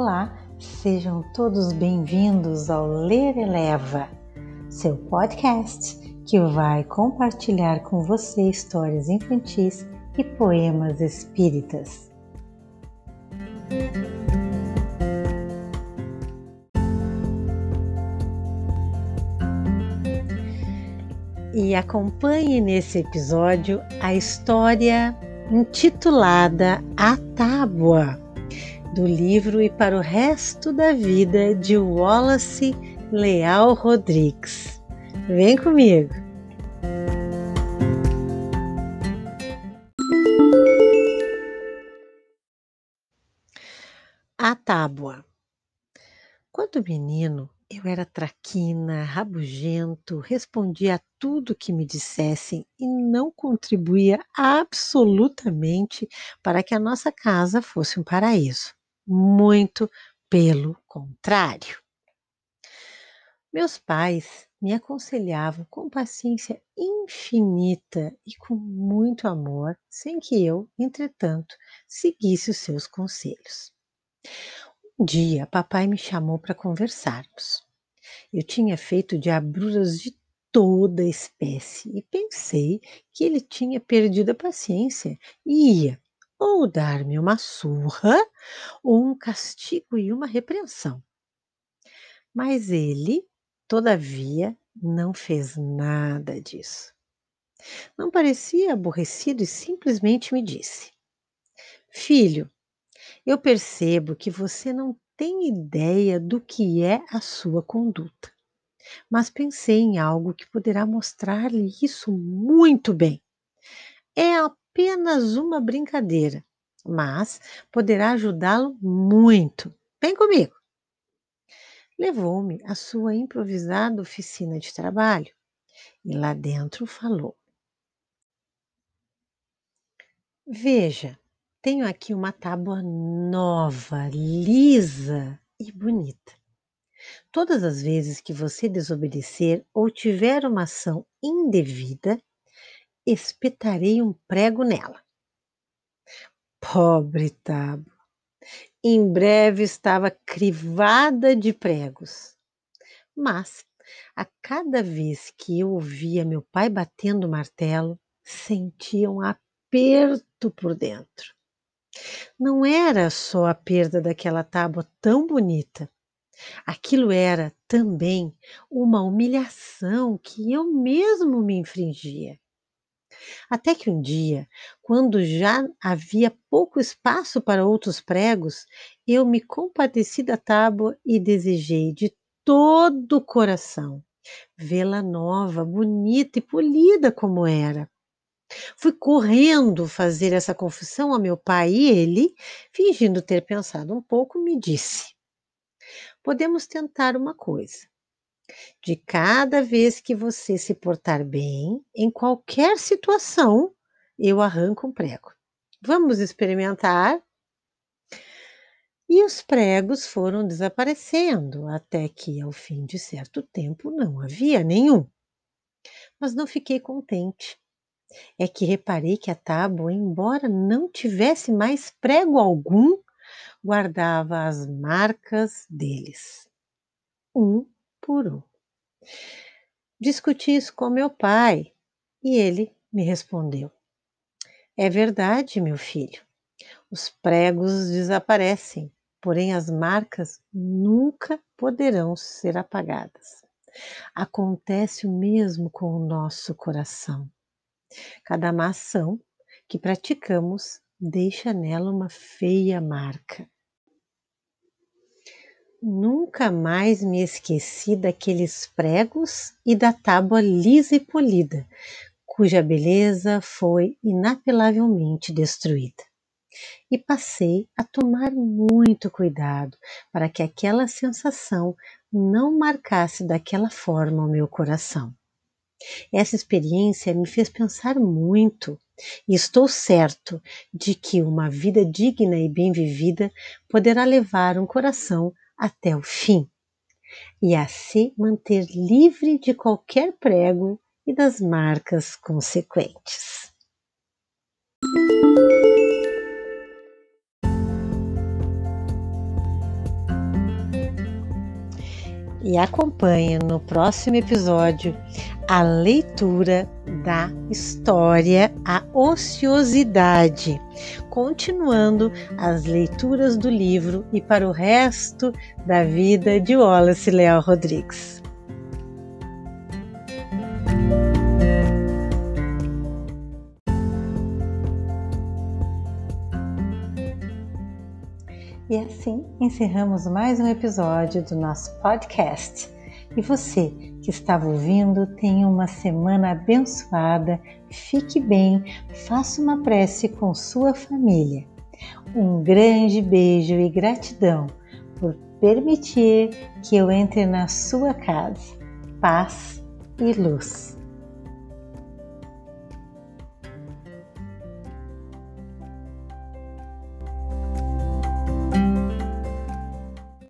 Olá, sejam todos bem-vindos ao Ler Eleva, seu podcast que vai compartilhar com você histórias infantis e poemas espíritas. E acompanhe nesse episódio a história intitulada A Tábua do livro E para o Resto da Vida de Wallace Leal Rodrigues. Vem comigo! A tábua. Quando menino, eu era traquina, rabugento, respondia a tudo que me dissessem e não contribuía absolutamente para que a nossa casa fosse um paraíso. Muito pelo contrário. Meus pais me aconselhavam com paciência infinita e com muito amor, sem que eu, entretanto, seguisse os seus conselhos. Um dia, papai me chamou para conversarmos. Eu tinha feito diabruras de toda espécie e pensei que ele tinha perdido a paciência e ia ou dar-me uma surra, ou um castigo e uma repreensão. Mas ele, todavia, não fez nada disso. Não parecia aborrecido e simplesmente me disse: Filho, eu percebo que você não tem ideia do que é a sua conduta, mas pensei em algo que poderá mostrar-lhe isso muito bem. É a apenas uma brincadeira, mas poderá ajudá-lo muito. Vem comigo. Levou-me à sua improvisada oficina de trabalho e lá dentro falou: Veja, tenho aqui uma tábua nova, lisa e bonita. Todas as vezes que você desobedecer ou tiver uma ação indevida, espetarei um prego nela. Pobre tábua! Em breve estava crivada de pregos. Mas, a cada vez que eu ouvia meu pai batendo o martelo, sentia um aperto por dentro. Não era só a perda daquela tábua tão bonita. Aquilo era também uma humilhação que eu mesmo me infringia. Até que um dia, quando já havia pouco espaço para outros pregos, eu me compadeci da tábua e desejei de todo o coração vê-la nova, bonita e polida como era. Fui correndo fazer essa confissão a meu pai e ele, fingindo ter pensado um pouco, me disse: Podemos tentar uma coisa. De cada vez que você se portar bem, em qualquer situação, eu arranco um prego. Vamos experimentar? E os pregos foram desaparecendo, até que, ao fim de certo tempo, não havia nenhum. Mas não fiquei contente. É que reparei que a tábua, embora não tivesse mais prego algum, guardava as marcas deles, um um. Discuti isso com meu pai e ele me respondeu: É verdade, meu filho. Os pregos desaparecem, porém as marcas nunca poderão ser apagadas. Acontece o mesmo com o nosso coração. Cada má ação que praticamos deixa nela uma feia marca. Nunca mais me esqueci daqueles pregos e da tábua lisa e polida, cuja beleza foi inapelavelmente destruída. E passei a tomar muito cuidado para que aquela sensação não marcasse daquela forma o meu coração. Essa experiência me fez pensar muito e estou certo de que uma vida digna e bem vivida poderá levar um coração até o fim, e a se manter livre de qualquer prego e das marcas consequentes. E acompanhe no próximo episódio a leitura da história A Ociosidade, continuando as leituras do livro e para o resto da vida de Wallace Leal Rodrigues. E assim encerramos mais um episódio do nosso podcast. E você que estava ouvindo, tenha uma semana abençoada, fique bem, faça uma prece com sua família. Um grande beijo e gratidão por permitir que eu entre na sua casa. Paz e luz.